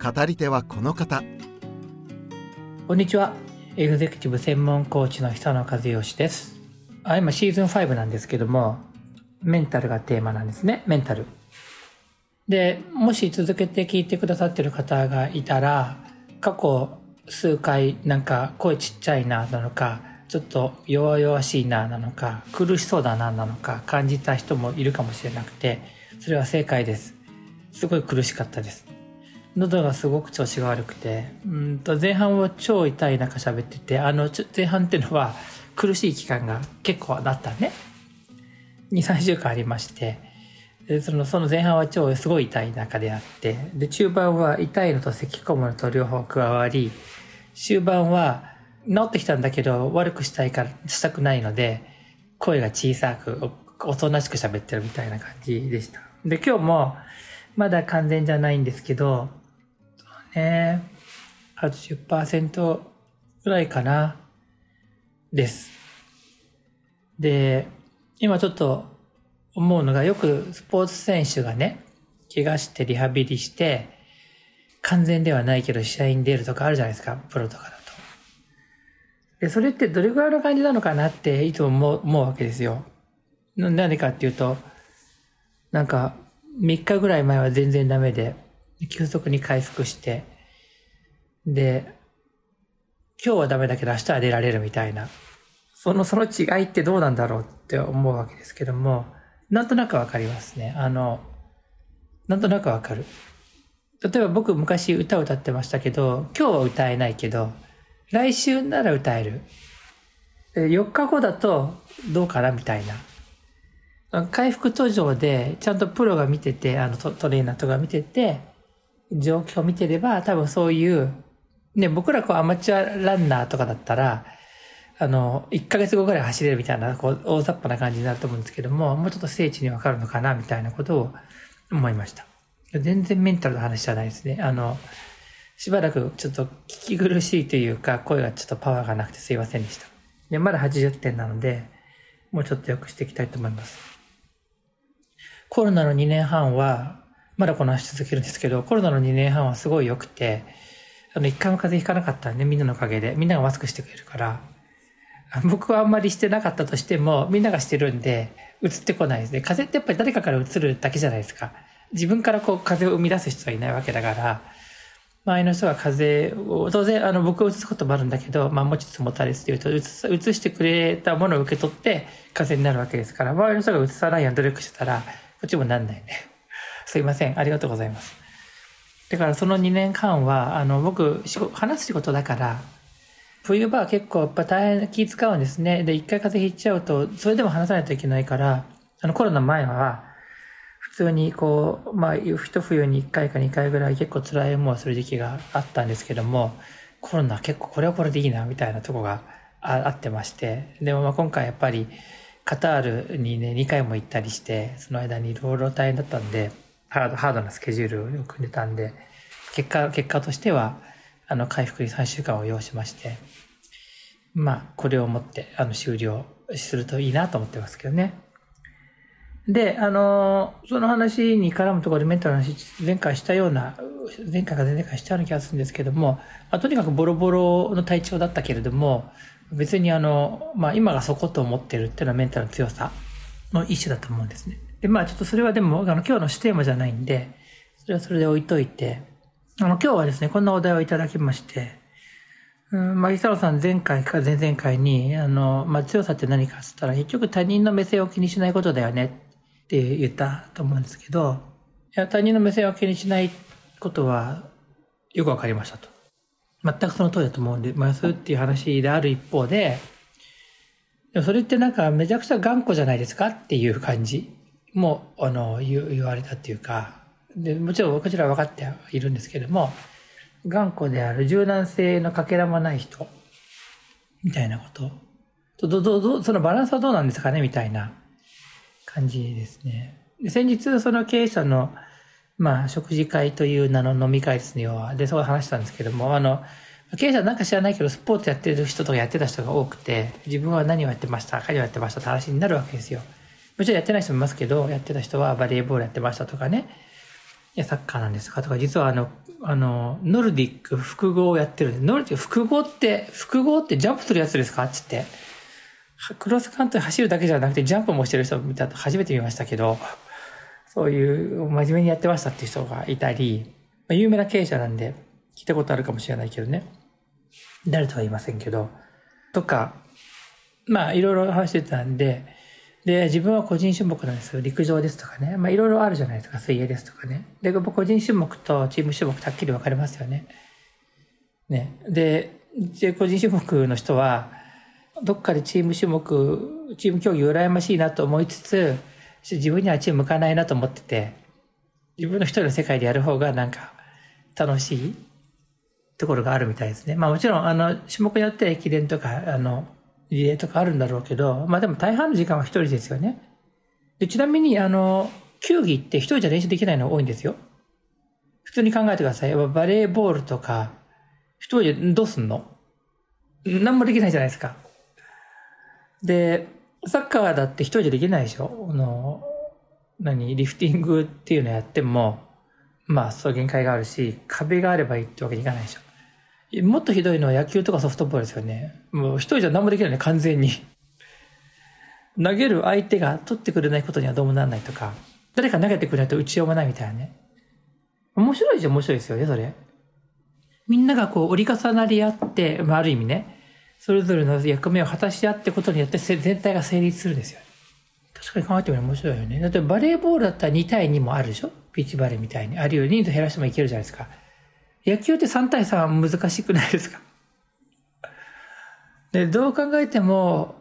語り手はこの方。こんにちは。エグゼクティブ専門コーチの久野和義です。あ今シーズン5なんですけどもメンタルがテーマなんですね。メンタル。でもし続けて聞いてくださってる方がいたら過去数回なんか声ちっちゃいななのかちょっと弱々しいななのか苦しそうだななのか感じた人もいるかもしれなくてそれは正解です。すごい苦しかったです。喉がすごく調子が悪くてうんと前半は超痛い中喋っててあの前半っていうのは苦しい期間が結構だったね。23週間ありまして。でそのその前半は超すごい痛い中であって。で中盤は痛いのと咳き込むのと両方加わり終盤は治ってきたんだけど悪くしたいからしたくないので声が小さくおとなしく喋ってるみたいな感じでした。で今日もまだ完全じゃないんですけどね。80%ぐらいかなです。で今ちょっと思うのがよくスポーツ選手がね怪我してリハビリして完全ではないけど試合に出るとかあるじゃないですかプロとかだと。でそれってどれぐらいの感じなのかなっていつも思うわけですよ。なんでかっていうとなんか3日ぐらい前は全然ダメで急速に回復してで今日はダメだけど明日は出られるみたいな。そのその違いってどうなんだろうって思うわけですけどもなんとなくわかりますね。あのなんとなくわかる。例えば僕昔歌を歌ってましたけど今日は歌えないけど来週なら歌える。4日後だとどうかなみたいな。回復途上でちゃんとプロが見ててあのトレーナーとか見てて状況を見てれば多分そういうね僕らこうアマチュアランナーとかだったらあの1ヶ月後ぐらい走れるみたいなこう大雑把な感じになると思うんですけどももうちょっと精緻にわかるのかなみたいなことを思いました。全然メンタルの話じゃないですね。あのしばらくちょっと聞き苦しいというか声がちょっとパワーがなくてすいませんでした。でまだ80点なのでもうちょっと良くしていきたいと思います。コロナの2年半はまだこの話続けるんですけどコロナの2年半はすごい良くてあの一回も風邪ひかなかったんでみんなのおかげでみんながマスクしてくれるから僕はあんまりしてなかったとしてもみんながしてるんで移ってこないですね。風邪ってやっぱり誰かから移るだけじゃないですか。自分からこう風邪を生み出す人はいないわけだから周りの人が風邪を当然あの僕を移すこともあるんだけど、まあ、持ちつ持たれつっていうと移移してくれたものを受け取って風邪になるわけですから周りの人が移さないように努力してたらこっちもなんないね。すいません。ありがとうございます。だからその2年間はあの僕話す仕事だから冬場は結構やっぱ大変気使うんですね。で一回風邪ひいちゃうとそれでも話さないといけないからあのコロナ前は普通にこう、まあ、一冬に1回か2回ぐらい結構辛い思いをする時期があったんですけども、コロナ結構これはこれでいいな、みたいなとこがあってまして、でもまあ今回やっぱりカタールにね、2回も行ったりして、その間にいろいろ大変だったんで、ハード、ハードなスケジュールを組んでたんで、結果、結果としては、あの、回復に3週間を要しまして、まあ、これをもって、あの、終了するといいなと思ってますけどね。で、あの、その話に絡むところでメンタルの話、前回したような、前回か前々回したような気がするんですけども、まあ、とにかくボロボロの体調だったけれども、別にあの、まあ今がそこと思ってるっていうのはメンタルの強さの一種だと思うんですね。で、まあちょっとそれはでも、あの、今日のテーマじゃないんで、それはそれで置いといて、あの、今日はですね、こんなお題をいただきまして、うん、まあ、伊沢さん前回か前々回に、あの、まあ強さって何かっつったら、結局他人の目線を気にしないことだよねって言ったと思うんですけど、いや、他人の目線を気にしないことはよくわかりましたと。全くその通りだと思うんで、まあ、そうっていう話である一方で、でそれってなんかめちゃくちゃ頑固じゃないですかっていう感じも、あの、言われたっていうか、で、もちろんこちらは分かっているんですけども、頑固である柔軟性のかけらもない人、みたいなこと。ど、ど、ど、そのバランスはどうなんですかねみたいな感じですね。で先日、その経営者の、まあ、食事会という名の飲み会ですね、要は。で、そう話したんですけども、あの、経営者なんか知らないけど、スポーツやってる人とかやってた人が多くて、自分は何をやってました、何をやってましたって話になるわけですよ。もちろんやってない人もいますけど、やってた人はバレーボールやってましたとかね。いや、サッカーなんですかとか、実はあの、あの、ノルディック複合をやってるんで、ノルディック複合って、複合ってジャンプするやつですか？って言って、クロスカントリー走るだけじゃなくてジャンプもしてる人見たと初めて見ましたけど、そういう真面目にやってましたっていう人がいたり、まあ、有名な経営者なんで聞いたことあるかもしれないけどね。誰とは言いませんけど、とか、まあいろいろ話してたんで、で、自分は個人種目なんですよ。陸上ですとかね。まあいろいろあるじゃないですか。水泳ですとかね。で、個人種目とチーム種目ってはっきり分かれますよね。ね。で、個人種目の人は、どっかでチーム種目、チーム競技羨ましいなと思いつつ、自分にはチーム向かないなと思ってて、自分の一人の世界でやる方がなんか楽しいところがあるみたいですね。まあもちろん、あの、種目によって駅伝とか、あの、リレーとかあるんだろうけど、まあでも大半の時間は一人ですよね。で、ちなみに、あの、球技って一人じゃ練習できないの多いんですよ。普通に考えてください。バレーボールとか、一人でどうすんの？何もできないじゃないですか。で、サッカーだって一人じゃできないでしょ？あの、何リフティングっていうのやっても、まあそう限界があるし、壁があればいいってわけにいかないでしょ。もっとひどいのは野球とかソフトボールですよね。もう一人じゃ何もできないね、完全に。投げる相手が取ってくれないことにはどうもならないとか、誰か投げてくれないと打ちようもないみたいなね。面白いじゃ面白いですよね、それ。みんながこう折り重なり合って、まあ、ある意味ね、それぞれの役目を果たし合ってことによって全体が成立するんですよ。確かに考えてみると面白いよね。だってバレーボールだったら2対2もあるでしょ？ビーチバレーみたいに。あるいは人数減らしてもいけるじゃないですか。野球って3対3は難しくないですか？で、どう考えても、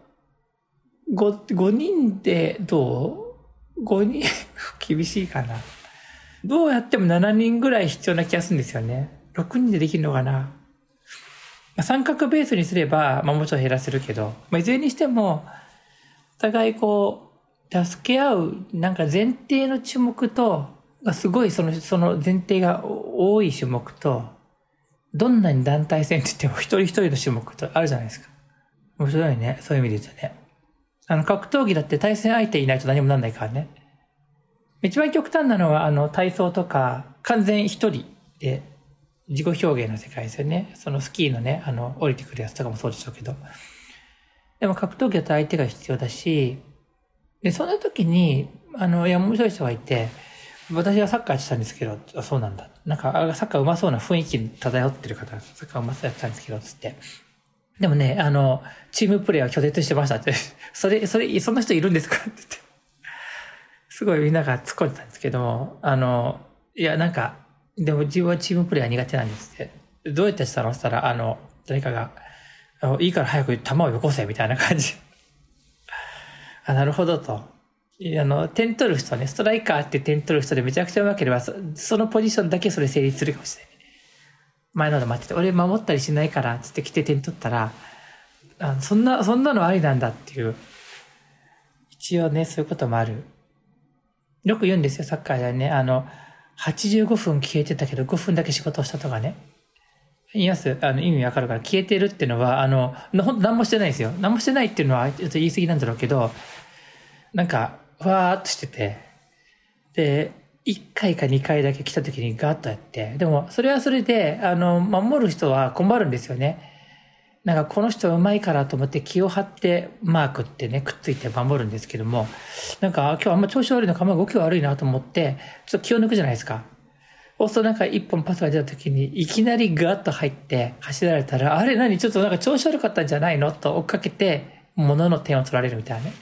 5、5人でどう ?5 人？厳しいかな。どうやっても7人ぐらい必要な気がするんですよね。6人でできるのかな。三角ベースにすれば、まあもちろん減らせるけど、まあいずれにしても、お互いこう、助け合う、なんか前提の注目と、すごいその、その前提が多い種目と、どんなに団体戦って言っても 一人一人の種目とあるじゃないですか。面白いね。そういう意味で言うとね。あの、格闘技だって対戦相手いないと何もなんないからね。一番極端なのは、あの、体操とか、完全一人で、自己表現の世界ですよね。そのスキーのね、あの、降りてくるやつとかもそうでしょうけど。でも格闘技だと相手が必要だし、で、そんな時に、あの、いや、面白い人がいて、私はサッカーやってたんですけど、そうなんだ。なんか、サッカー上手そうな雰囲気漂ってる方、サッカー上手そうやったんですけど、つって。でもね、あの、チームプレーは拒絶してましたって。それ、それ、そんな人いるんですか？って言って。すごいみんなが突っ込んでたんですけども、あの、いや、なんか、でも自分はチームプレーは苦手なんですって。どうやってしたの？って言ったら、あの、誰かが、いいから早く球をよこせ、みたいな感じ。あ、なるほどと。あの、点取る人ね、ストライカーって点取る人でめちゃくちゃ上手ければ、そのポジションだけそれ成立するかもしれない。前ので待ってて、俺守ったりしないから、つって来て点取ったら、あそんな、そんなのありなんだっていう。一応ね、そういうこともある。よく言うんですよ、サッカーでね。あの、85分消えてたけど5分だけ仕事をしたとかね。言います？あの、意味わかるから、消えてるっていうのは、あの、ほんと何もしてないですよ。何もしてないっていうのは、ちょっと言い過ぎなんだろうけど、なんか、わーっとしてて、で、1回か2回だけ来た時にガーッとやって、でもそれはそれで、あの、守る人は困るんですよね。なんかこの人うまいからと思って気を張ってマークってね、くっついて守るんですけども、なんか今日あんま調子悪いのか、まあ動き悪いなと思って、ちょっと気を抜くじゃないですか。そうするとなんか一本パスが出た時に、いきなりガッと入って走られたら、あれ何？ちょっとなんか調子悪かったんじゃないの？と追っかけて、物の点を取られるみたいなね。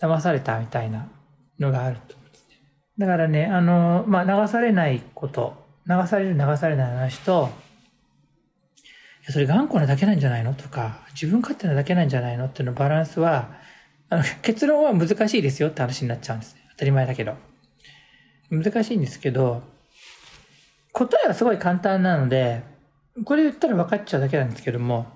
騙されたみたいなのがあると思うんですね。だからね、あの、まあ、流されないこと、流される流されない話と、いや、それ頑固なだけなんじゃないのとか、自分勝手なだけなんじゃないのっていうのバランスは、あの、結論は難しいですよって話になっちゃうんですね。当たり前だけど。難しいんですけど、答えはすごい簡単なので、これ言ったら分かっちゃうだけなんですけども、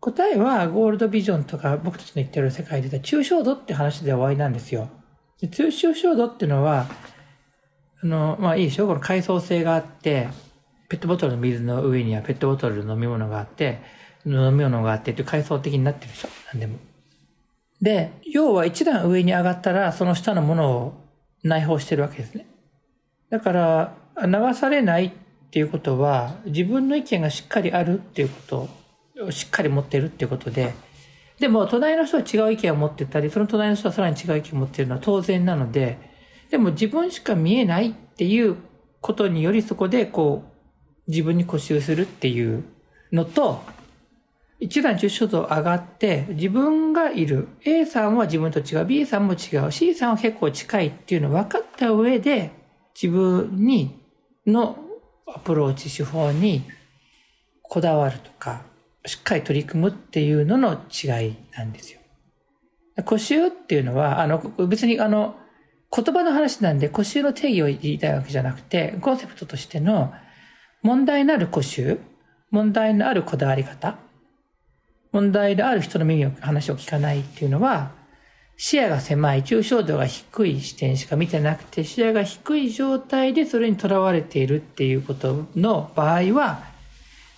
答えはゴールドビジョンとか僕たちの言ってる世界で言った抽象度って話で終わりなんですよ。で抽象度っていうのは、あの、まあいいでしょ？この階層性があって、ペットボトルの水の上にはペットボトルの飲み物があって、飲み物があってって階層的になってるでしょ？何でも。で、要は一段上に上がったら、その下のものを内包してるわけですね。だから、流されないっていうことは、自分の意見がしっかりあるっていうことをしっかり持ってるっていうことで、でも、隣の人は違う意見を持ってたり、その隣の人はさらに違う意見を持ってるのは当然なので、でも自分しか見えないっていうことによりそこでこう、自分に固執するっていうのと、一段抽象度上がって、自分がいる。A さんは自分と違う。B さんも違う。C さんは結構近いっていうのを分かった上で、自分に、のアプローチ手法にこだわるとか、しっかり取り組むっていうのの違いなんですよ。固執っていうのは、あの、別にあの、言葉の話なんで固執の定義を言いたいわけじゃなくて、コンセプトとしての問題のある固執、問題のあるこだわり方、問題である人の耳を、話を聞かないっていうのは、視野が狭い、抽象度が低い視点しか見てなくて、視野が低い状態でそれにとらわれているっていうことの場合は、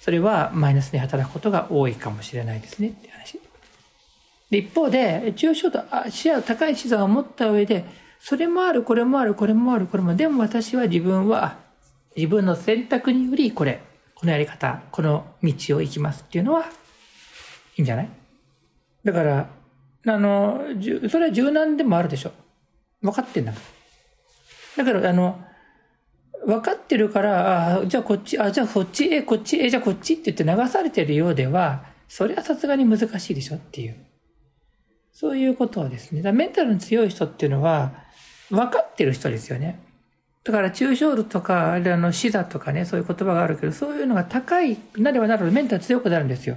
それはマイナスに働くことが多いかもしれないですねって話。で一方で、抽象度、視野高い視座を持った上で、それもある、これもある、これもある、これも、でも私は自分は、自分の選択により、これ、このやり方、この道を行きますっていうのは、いいんじゃない？だから、あの、それは柔軟でもあるでしょ。分かってんだからだから、あの、分かってるから、あじゃあこっち、あ、じゃあこっち、え、こっち、え、じゃあこっちって言って流されてるようでは、それはさすがに難しいでしょっていう。そういうことはですね。だメンタルの強い人っていうのは、分かってる人ですよね。だから、抽象度とか、あの、死座とかね、そういう言葉があるけど、そういうのが高いなればなるほどメンタル強くなるんですよ。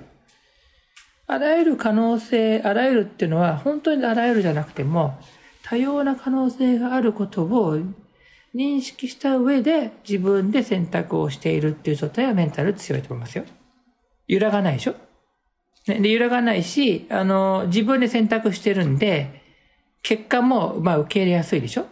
あらゆる可能性、あらゆるっていうのは本当にあらゆるじゃなくても、多様な可能性があることを認識した上で自分で選択をしているっていう状態はメンタル強いと思いますよ。揺らがないでしょ？ね、で、揺らがないし、あの、自分で選択してるんで、結果も、まあ、受け入れやすいでしょ？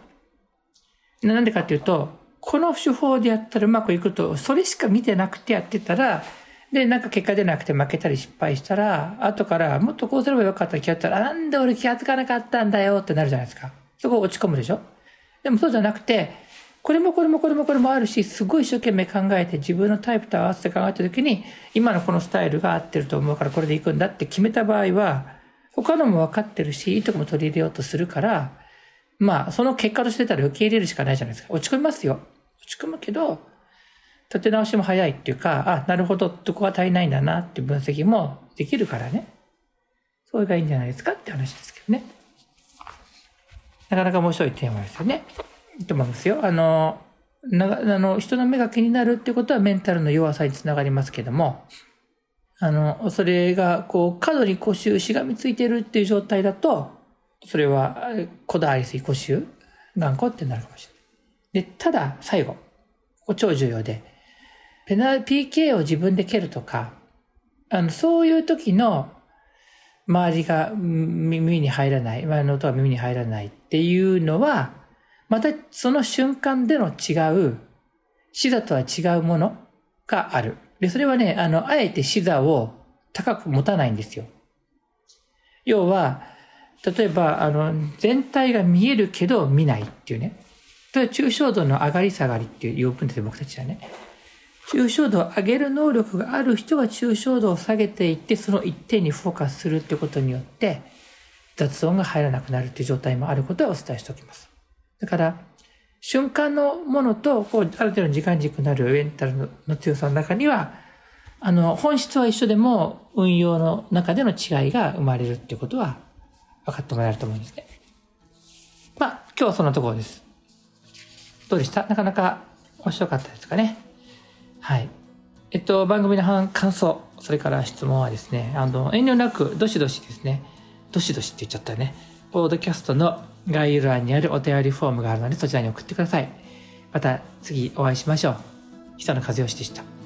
なんでかっていうと、この手法でやったらうまくいくと、それしか見てなくてやってたら、で、なんか結果出なくて負けたり失敗したら、後からもっとこうすればよかった気がったら、なんで俺気がつかなかったんだよってなるじゃないですか。そこ落ち込むでしょ？でもそうじゃなくて、これもこれもこれもこれもあるし、すごい一生懸命考えて自分のタイプと合わせて考えた時に、今のこのスタイルが合ってると思うからこれで行くんだって決めた場合は、他のも分かってるし、いいとこも取り入れようとするから、まあ、その結果としてたら受け入れるしかないじゃないですか。落ち込みますよ。落ち込むけど、立て直しも早いっていうか、あ、なるほど、どこが足りないんだなっていう分析もできるからね。それがいいんじゃないですかって話ですけどね。なかなか面白いテーマですよね。と思いますよ。あの、なあの人の目が気になるってことはメンタルの弱さにつながりますけども、あの、それが、こう、過度に固執しがみついてるっていう状態だと、それは、こだわりすぎ固執頑固ってなるかもしれない。で、ただ、最後、ここ超重要で、ペナル、PK を自分で蹴るとか、あの、そういう時の周りが耳に入らない、周りの音が耳に入らないっていうのは、またその瞬間での違う、視座とは違うものがある。で、それはね、あの、あえて視座を高く持たないんですよ。要は、例えば、あの、全体が見えるけど見ないっていうね。それは抽象度の上がり下がりっていう分ですよ僕たちはね。抽象度を上げる能力がある人が抽象度を下げていって、その一点にフォーカスするってことによって、雑音が入らなくなるっていう状態もあることはお伝えしておきます。だから、瞬間のものと、こう、ある程度の時間軸になるメンタルの強さの中には、あの、本質は一緒でも、運用の中での違いが生まれるっていうことは、分かってもらえると思うんですね。まあ、今日はそんなところです。どうでした？なかなか面白かったですかね？はい。えっと、番組の感想、それから質問はですね、あの、遠慮なく、どしどしですね、どしどしって言っちゃったね。ポードキャストの概要欄にあるお便りフォームがあるのでそちらに送ってください。また次お会いしましょう。久野和義でした。